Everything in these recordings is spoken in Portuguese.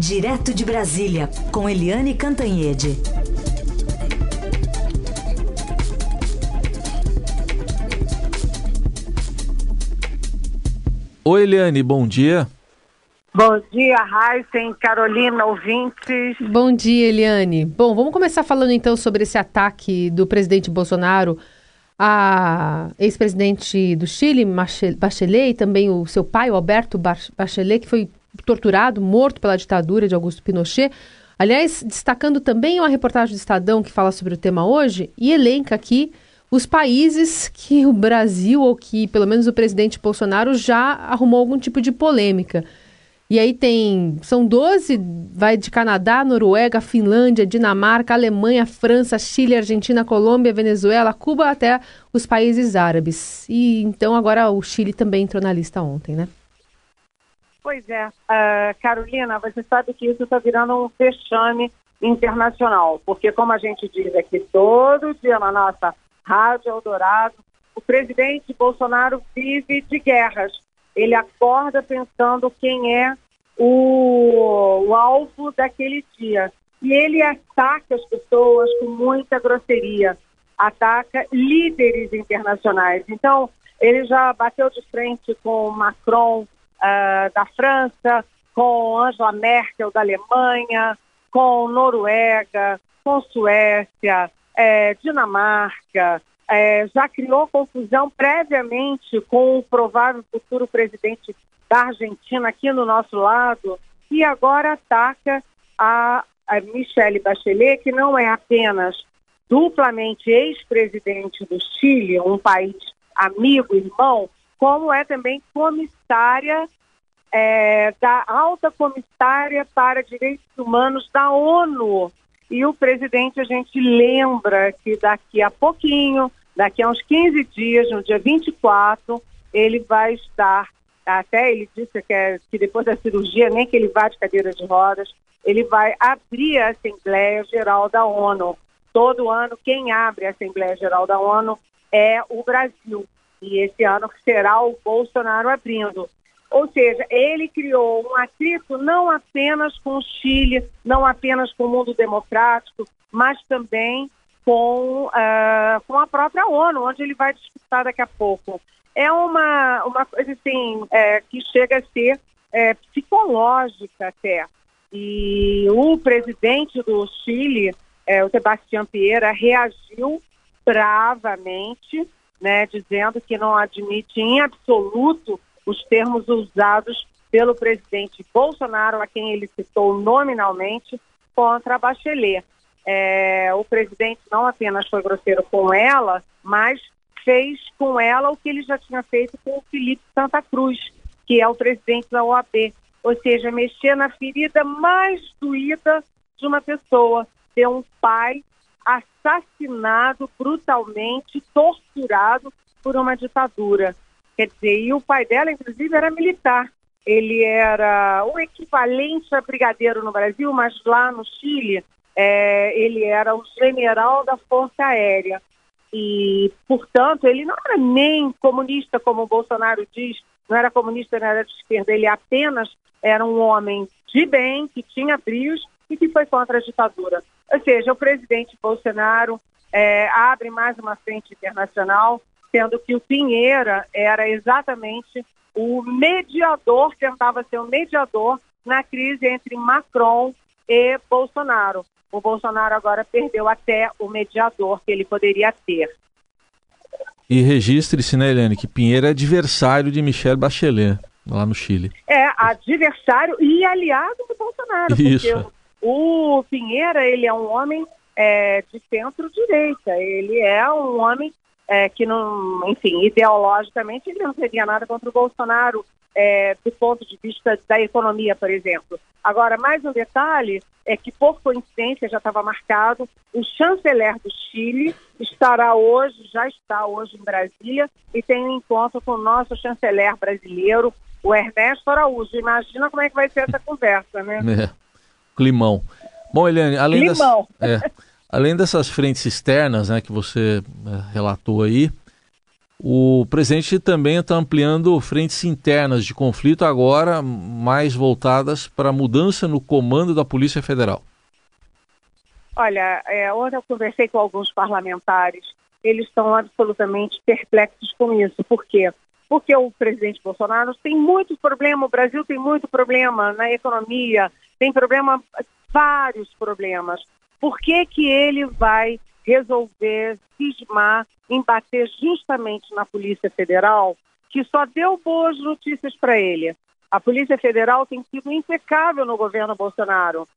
Direto de Brasília, com Eliane Cantanhede. Oi, Eliane, bom dia. Bom dia, Heisen, Carolina, ouvintes. Bom dia, Eliane. Bom, vamos começar falando então sobre esse ataque do presidente Bolsonaro a ex-presidente do Chile, Bachelet, e também o seu pai, o Alberto Bachelet, que foi torturado, morto pela ditadura de Augusto Pinochet. Aliás, destacando também uma reportagem do Estadão que fala sobre o tema hoje e elenca aqui os países que o Brasil, ou que pelo menos o presidente Bolsonaro, já arrumou algum tipo de polêmica. E aí tem, são 12, vai de Canadá, Noruega, Finlândia, Dinamarca, Alemanha, França, Chile, Argentina, Colômbia, Venezuela, Cuba, até os países árabes. E então agora o Chile também entrou na lista ontem, né? Pois é, uh, Carolina, você sabe que isso está virando um fechame internacional, porque como a gente diz aqui todo dia na nossa Rádio Eldorado, o presidente Bolsonaro vive de guerras ele acorda pensando quem é o, o alvo daquele dia. E ele ataca as pessoas com muita grosseria, ataca líderes internacionais. Então, ele já bateu de frente com Macron uh, da França, com Angela Merkel da Alemanha, com Noruega, com Suécia, é, Dinamarca, é, já criou confusão previamente com o provável futuro presidente da Argentina aqui no nosso lado e agora ataca a, a Michelle Bachelet, que não é apenas duplamente ex-presidente do Chile, um país amigo, irmão, como é também comissária é, da alta comissária para direitos humanos da ONU. E o presidente, a gente lembra que daqui a pouquinho Daqui a uns 15 dias, no dia 24, ele vai estar, até ele disse que, é, que depois da cirurgia, nem que ele vá de cadeira de rodas, ele vai abrir a Assembleia Geral da ONU. Todo ano, quem abre a Assembleia Geral da ONU é o Brasil. E esse ano será o Bolsonaro abrindo. Ou seja, ele criou um atrito não apenas com o Chile, não apenas com o mundo democrático, mas também com, uh, com a própria ONU, onde ele vai discutir daqui a pouco. É uma, uma coisa assim, é, que chega a ser é, psicológica até. E o presidente do Chile, é, o Sebastião Pieira, reagiu bravamente, né, dizendo que não admite em absoluto os termos usados pelo presidente Bolsonaro, a quem ele citou nominalmente, contra a Bachelet é, o presidente não apenas foi grosseiro com ela, mas fez com ela o que ele já tinha feito com o Felipe Santa Cruz, que é o presidente da OAB. Ou seja, mexer na ferida mais doída de uma pessoa, ter um pai assassinado brutalmente, torturado por uma ditadura. Quer dizer, e o pai dela, inclusive, era militar. Ele era o equivalente a brigadeiro no Brasil, mas lá no Chile é, ele era o general da Força Aérea. E, portanto, ele não era nem comunista, como o Bolsonaro diz, não era comunista, não era de esquerda, ele apenas era um homem de bem, que tinha brios e que foi contra a ditadura. Ou seja, o presidente Bolsonaro é, abre mais uma frente internacional, sendo que o Pinheira era exatamente o mediador, tentava ser o mediador na crise entre Macron e Bolsonaro. O Bolsonaro agora perdeu até o mediador que ele poderia ter. E registre-se, né, Helene, que Pinheiro é adversário de Michelle Bachelet, lá no Chile. É, adversário e aliado do Bolsonaro. Isso. Porque o Pinheira, ele é um homem é, de centro-direita. Ele é um homem é, que não, enfim, ideologicamente ele não teria nada contra o Bolsonaro é, do ponto de vista da economia, por exemplo. Agora, mais um detalhe é que, por coincidência, já estava marcado, o chanceler do Chile estará hoje, já está hoje em Brasília, e tem um encontro com o nosso chanceler brasileiro, o Ernesto Araújo. Imagina como é que vai ser essa conversa, né? É. Climão. Bom, Eliane, além, das, é, além dessas frentes externas né, que você é, relatou aí, O presidente também está ampliando frentes internas de conflito, agora mais voltadas para a mudança no comando da Polícia Federal. Olha, é, ontem eu conversei com alguns parlamentares, eles estão absolutamente perplexos com isso. Por quê? Porque o presidente Bolsonaro tem muito problema, o Brasil tem muito problema na economia, tem problema, vários problemas. Por que, que ele vai resolver cismar em bater justamente na Polícia Federal, que só deu boas notícias para ele. A Polícia Federal tem sido impecável no governo Bolsonaro.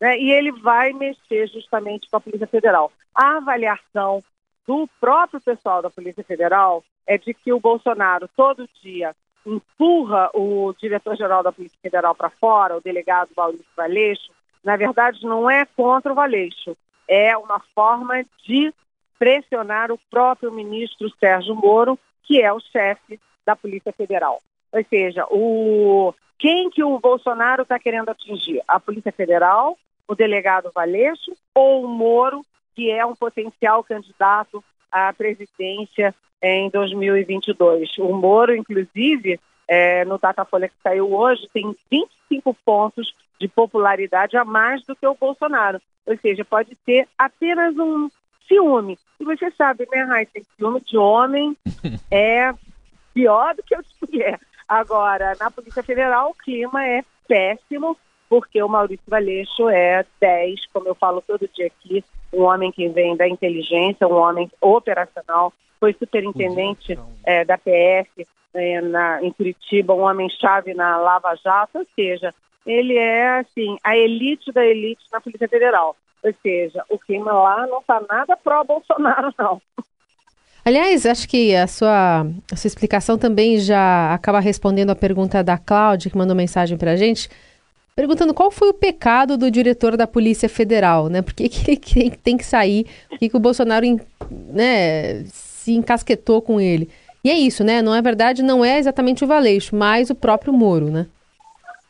Né? E ele vai mexer justamente com a Polícia Federal. A avaliação do próprio pessoal da Polícia Federal é de que o Bolsonaro todo dia empurra o diretor-geral da Polícia Federal para fora, o delegado Maurício Valeixo. Na verdade, não é contra o Valeixo, é uma forma de pressionar o próprio ministro Sérgio Moro, que é o chefe da Polícia Federal. Ou seja, o quem que o Bolsonaro está querendo atingir? A Polícia Federal, o delegado Valeixo ou o Moro, que é um potencial candidato à presidência em 2022. O Moro, inclusive, é, no Datafolha que saiu hoje, tem 25 pontos de popularidade a mais do que o Bolsonaro. Ou seja, pode ser apenas um ciúme. E você sabe, né, Raíssa, ciúme de homem é pior do que o de mulher. Agora, na Polícia Federal, o clima é péssimo, porque o Maurício Valeixo é 10, como eu falo todo dia aqui, um homem que vem da inteligência, um homem operacional, foi superintendente é, da PF é, na, em Curitiba, um homem-chave na Lava Jato, ou seja, ele é, assim, a elite da elite na Polícia Federal. Ou seja, o clima lá não está nada pró-Bolsonaro, não. Aliás, acho que a sua, a sua explicação também já acaba respondendo a pergunta da Cláudia, que mandou mensagem para a gente, perguntando qual foi o pecado do diretor da Polícia Federal, né? Por que, que tem que sair? Por que, que o Bolsonaro né, se encasquetou com ele? E é isso, né? Não é verdade, não é exatamente o Valeixo, mas o próprio Moro, né?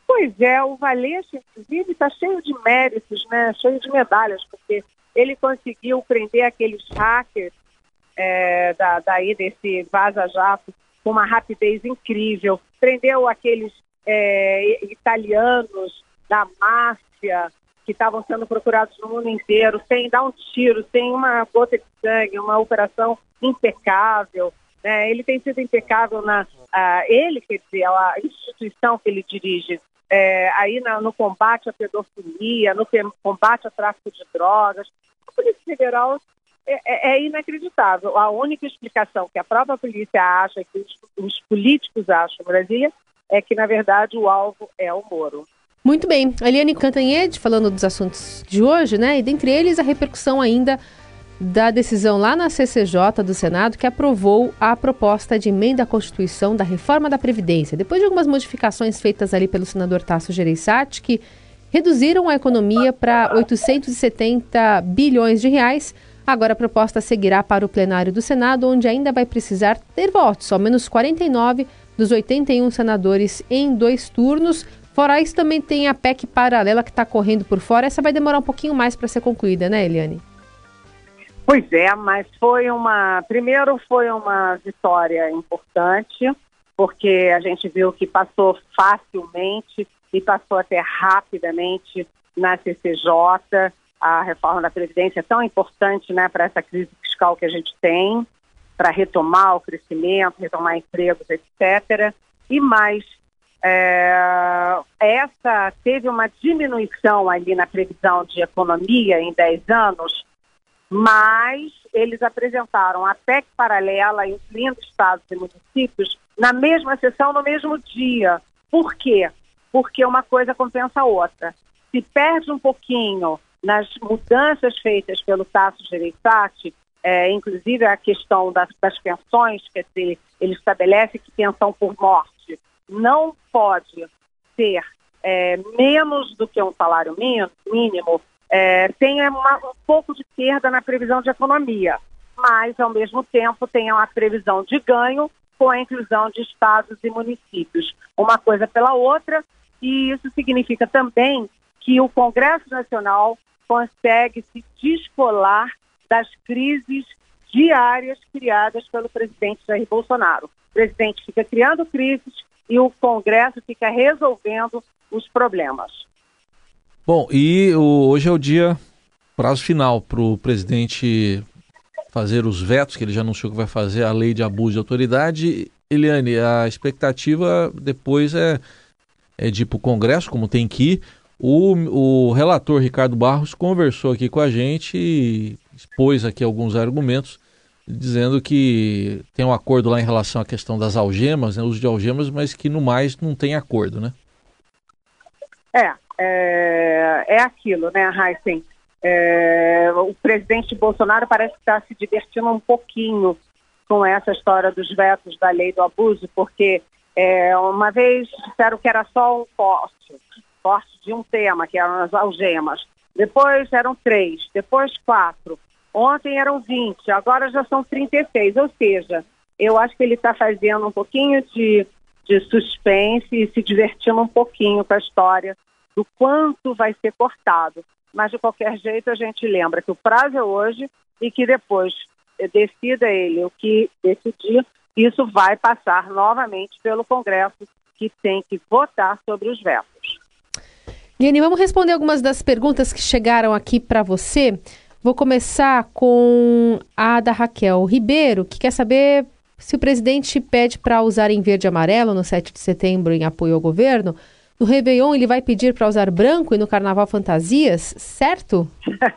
Pois é, o Valeixo, inclusive, está cheio de méritos, né? cheio de medalhas, porque ele conseguiu prender aqueles hackers é, da, daí desse vaza-jato com uma rapidez incrível, prendeu aqueles é, italianos da máfia que estavam sendo procurados no mundo inteiro, sem dar um tiro, sem uma gota de sangue, uma operação impecável. Né? Ele tem sido impecável na. Ele, quer dizer, a instituição que ele dirige, é, aí na, no combate à pedofilia, no combate ao tráfico de drogas. A Polícia Federal é, é, é, inacreditável. A única explicação que a própria polícia acha, que os, os políticos acham Brasília, é que, na verdade, o alvo é o Moro. Muito bem. Eliane Cantanhede falando dos assuntos de hoje, né? E dentre eles a repercussão ainda da decisão lá na CCJ do Senado que aprovou a proposta de emenda à Constituição da reforma da Previdência. Depois de algumas modificações feitas ali pelo senador Tasso Gereissati, que reduziram a economia para 870 bilhões de reais, agora a proposta seguirá para o plenário do Senado, onde ainda vai precisar ter votos, ao menos 49 dos 81 senadores em dois turnos. Fora isso, também tem a PEC paralela que está correndo por fora. Essa vai demorar um pouquinho mais para ser concluída, né, Eliane? Pois é, mas foi uma. Primeiro, foi uma vitória importante, porque a gente viu que passou facilmente e passou até rapidamente na CCJ. A reforma da Previdência é tão importante né, para essa crise fiscal que a gente tem, para retomar o crescimento, retomar empregos, etc. E mais, é, essa teve uma diminuição ali na previsão de economia em 10 anos mas eles apresentaram a PEC paralela, incluindo estados e municípios, na mesma sessão, no mesmo dia. Por quê? Porque uma coisa compensa a outra. Se perde um pouquinho nas mudanças feitas pelo Tasso Gereissati, é, inclusive a questão das, das pensões, quer dizer, ele estabelece que pensão por morte não pode ser é, menos do que um salário mínimo, é, tem uma, um pouco de perda na previsão de economia, mas, ao mesmo tempo, tem uma previsão de ganho com a inclusão de estados e municípios. Uma coisa pela outra, e isso significa também que o Congresso Nacional consegue se descolar das crises diárias criadas pelo presidente Jair Bolsonaro. O presidente fica criando crises e o Congresso fica resolvendo os problemas. Bom, e o, hoje é o dia, prazo final para o presidente fazer os vetos, que ele já anunciou que vai fazer a lei de abuso de autoridade. Eliane, a expectativa depois é, é de ir para o Congresso, como tem que ir. O, o relator Ricardo Barros conversou aqui com a gente e expôs aqui alguns argumentos, dizendo que tem um acordo lá em relação à questão das algemas, né, uso de algemas, mas que no mais não tem acordo, né? É, é, é aquilo, né, Heisen? É, o presidente Bolsonaro parece que está se divertindo um pouquinho com essa história dos vetos da lei do abuso, porque é, uma vez disseram que era só um corte, corte de um tema, que eram as algemas. Depois eram três, depois quatro. Ontem eram 20, agora já são 36. Ou seja, eu acho que ele está fazendo um pouquinho de, de suspense e se divertindo um pouquinho com a história do quanto vai ser cortado. Mas, de qualquer jeito, a gente lembra que o prazo é hoje e que depois decida ele o que decidir, isso vai passar novamente pelo Congresso, que tem que votar sobre os vetos. Liane, vamos responder algumas das perguntas que chegaram aqui para você. Vou começar com a da Raquel Ribeiro, que quer saber se o presidente pede para usar em verde e amarelo no 7 de setembro em apoio ao governo. No Réveillon ele vai pedir para usar branco e no Carnaval fantasias, certo?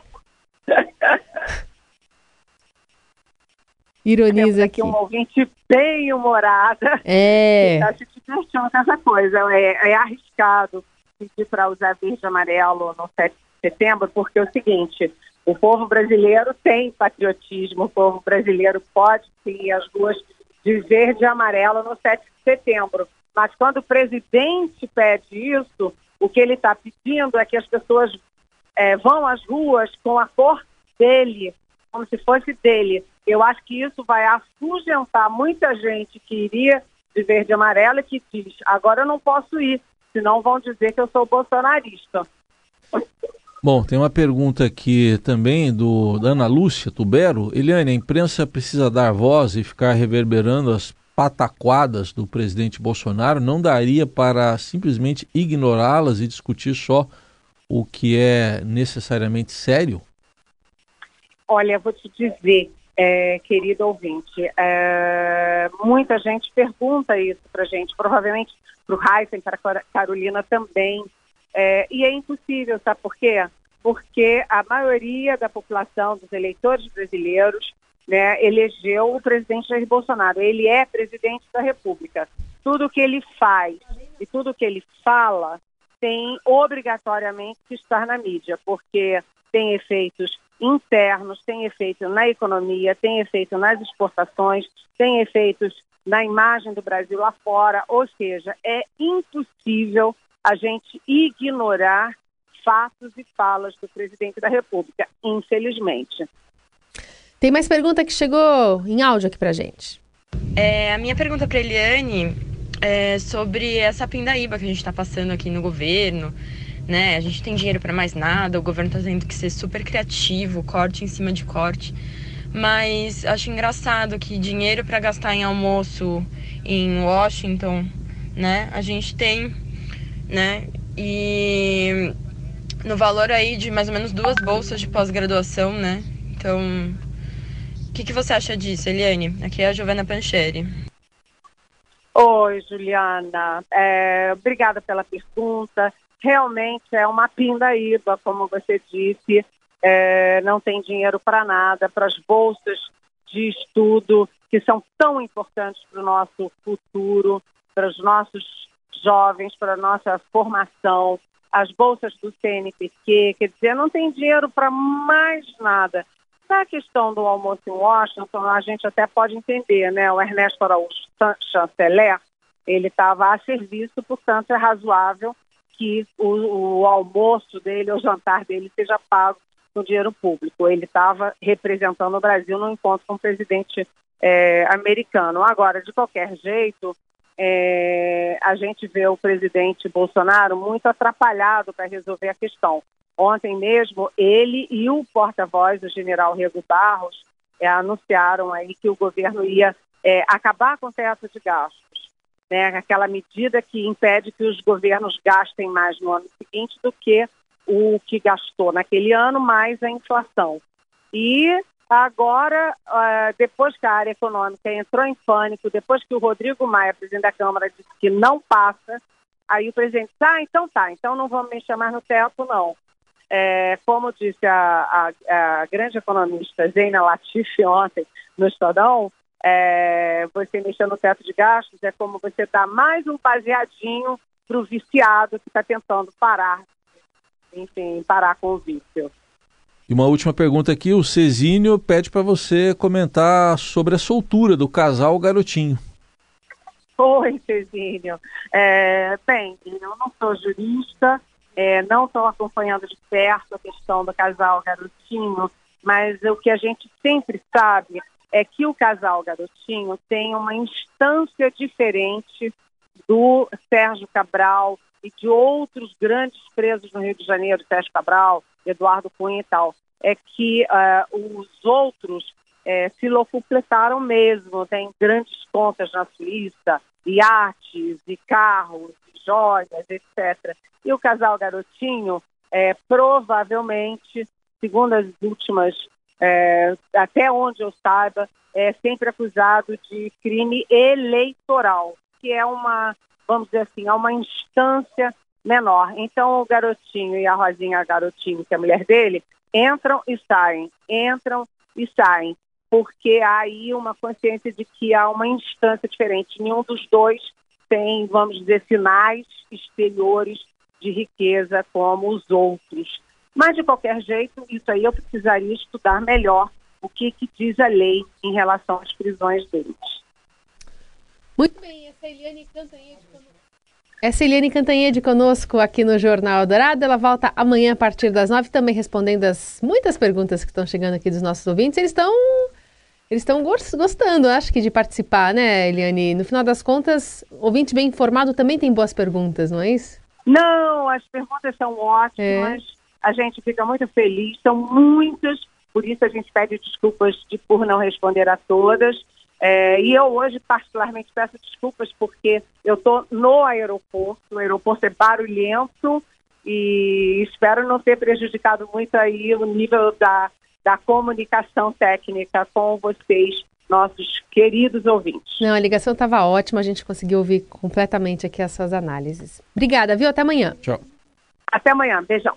Ironiza aqui. um ouvinte bem humorada. É. Se divertindo com essa coisa. É, é arriscado pedir para usar verde e amarelo no 7 de setembro, porque é o seguinte, o povo brasileiro tem patriotismo, o povo brasileiro pode sim as ruas de verde e amarelo no 7 de setembro. Mas quando o presidente pede isso, o que ele está pedindo é que as pessoas é, vão às ruas com a cor dele, como se fosse dele. Eu acho que isso vai afugentar muita gente que iria de verde e amarelo e que diz: agora eu não posso ir, senão vão dizer que eu sou bolsonarista. Bom, tem uma pergunta aqui também do da Ana Lúcia Tubero. Eliane, a imprensa precisa dar voz e ficar reverberando as pataquadas do presidente Bolsonaro, não daria para simplesmente ignorá-las e discutir só o que é necessariamente sério? Olha, vou te dizer, é, querido ouvinte, é, muita gente pergunta isso para gente, provavelmente para o Heisen, para a Carolina também, é, e é impossível, sabe por quê? Porque a maioria da população, dos eleitores brasileiros, né, elegeu o presidente Jair Bolsonaro. Ele é presidente da República. Tudo que ele faz e tudo que ele fala tem obrigatoriamente que estar na mídia, porque tem efeitos internos, tem efeito na economia, tem efeito nas exportações, tem efeitos na imagem do Brasil lá fora, ou seja, é impossível a gente ignorar fatos e falas do presidente da República, infelizmente. Tem mais pergunta que chegou em áudio aqui pra gente. É, a minha pergunta para Eliane é sobre essa pindaíba que a gente está passando aqui no governo. Né? A gente tem dinheiro para mais nada, o governo está tendo que ser super criativo, corte em cima de corte. Mas acho engraçado que dinheiro para gastar em almoço em Washington, né? A gente tem, né? E no valor aí de mais ou menos duas bolsas de pós-graduação, né? Então, que, que você acha disso, Eliane? Aqui é a Giovana Pancheri. Oi, Juliana. É, obrigada pela pergunta. Realmente é uma pindaíba, como você disse. É, não tem dinheiro para nada, para as bolsas de estudo, que são tão importantes para o nosso futuro, para os nossos jovens, para a nossa formação, as bolsas do CNPq, quer dizer, não tem dinheiro para mais nada. Na questão do almoço em Washington, a gente até pode entender, né? O Ernesto Araújo chanceler, ele estava a serviço, portanto é razoável que o, o almoço dele, o jantar dele seja pago com dinheiro público. Ele estava representando o Brasil no encontro com o presidente é, americano. Agora, de qualquer jeito, é, a gente vê o presidente Bolsonaro muito atrapalhado para resolver a questão. Ontem mesmo, ele e o porta-voz, o general Rego Barros, é, anunciaram aí que o governo ia é, acabar com o teto de gastos, né? Aquela medida que impede que os governos gastem mais no ano seguinte do que o que gastou naquele ano mais a inflação. E agora, uh, depois que a área econômica entrou em pânico, depois que o Rodrigo Maia, presidente da Câmara, disse que não passa, aí o presidente disse, ah, então tá, então não vamos mexer mais no teto, não. É, como disse a, a, a, grande economista Zeina Latifi ontem no Estadão, é, você mexer no teto de gastos é como você dar mais um baseadinho para o viciado que está tentando parar, enfim, parar com o vício. E uma última pergunta aqui, o Cezinho pede para você comentar sobre a soltura do casal Garotinho. Oi, Cezinho. É, bem, eu não sou jurista, é, não estou acompanhando de perto a questão do casal garotinho, mas o que a gente sempre sabe é que o casal garotinho tem uma instância diferente do Sérgio Cabral e de outros grandes presos no Rio de Janeiro, Sérgio Cabral, Eduardo Cunha e tal. É que uh, os outros é, se locupletaram mesmo, tem grandes contas na Suíça, iates e carros, e joias, etc. E o casal Garotinho, é, provavelmente, segundo as últimas, é, até onde eu saiba, é sempre acusado de crime eleitoral, que é uma, vamos dizer assim, é uma instância menor. Então, o Garotinho e a Rosinha Garotinho, que é a mulher dele, entram e saem, entram e saem, porque há aí uma consciência de que há uma instância diferente. Nenhum dos dois tem, vamos dizer, sinais exteriores de riqueza como os outros. Mas, de qualquer jeito, isso aí eu precisaria estudar melhor o que, que diz a lei em relação às prisões deles. Muito bem, essa é Eliane Cantanhede conosco. Essa é Eliane Cantanhede conosco aqui no Jornal Dourado. Ela volta amanhã a partir das nove, também respondendo as muitas perguntas que estão chegando aqui dos nossos ouvintes. Eles estão eles estão gostando, acho que, de participar, né, Eliane? No final das contas, ouvinte bem informado também tem boas perguntas, não é isso? Não, as perguntas são ótimas. É. A gente fica muito feliz. São muitas, por isso a gente pede desculpas de, por não responder a todas. É, e eu hoje, particularmente, peço desculpas porque eu estou no aeroporto. O aeroporto é barulhento e espero não ter prejudicado muito aí o nível da, da comunicação técnica com vocês, nossos queridos ouvintes. Não, a ligação estava ótima, a gente conseguiu ouvir completamente aqui as suas análises. Obrigada, viu? Até amanhã. Tchau. Até amanhã. Beijão.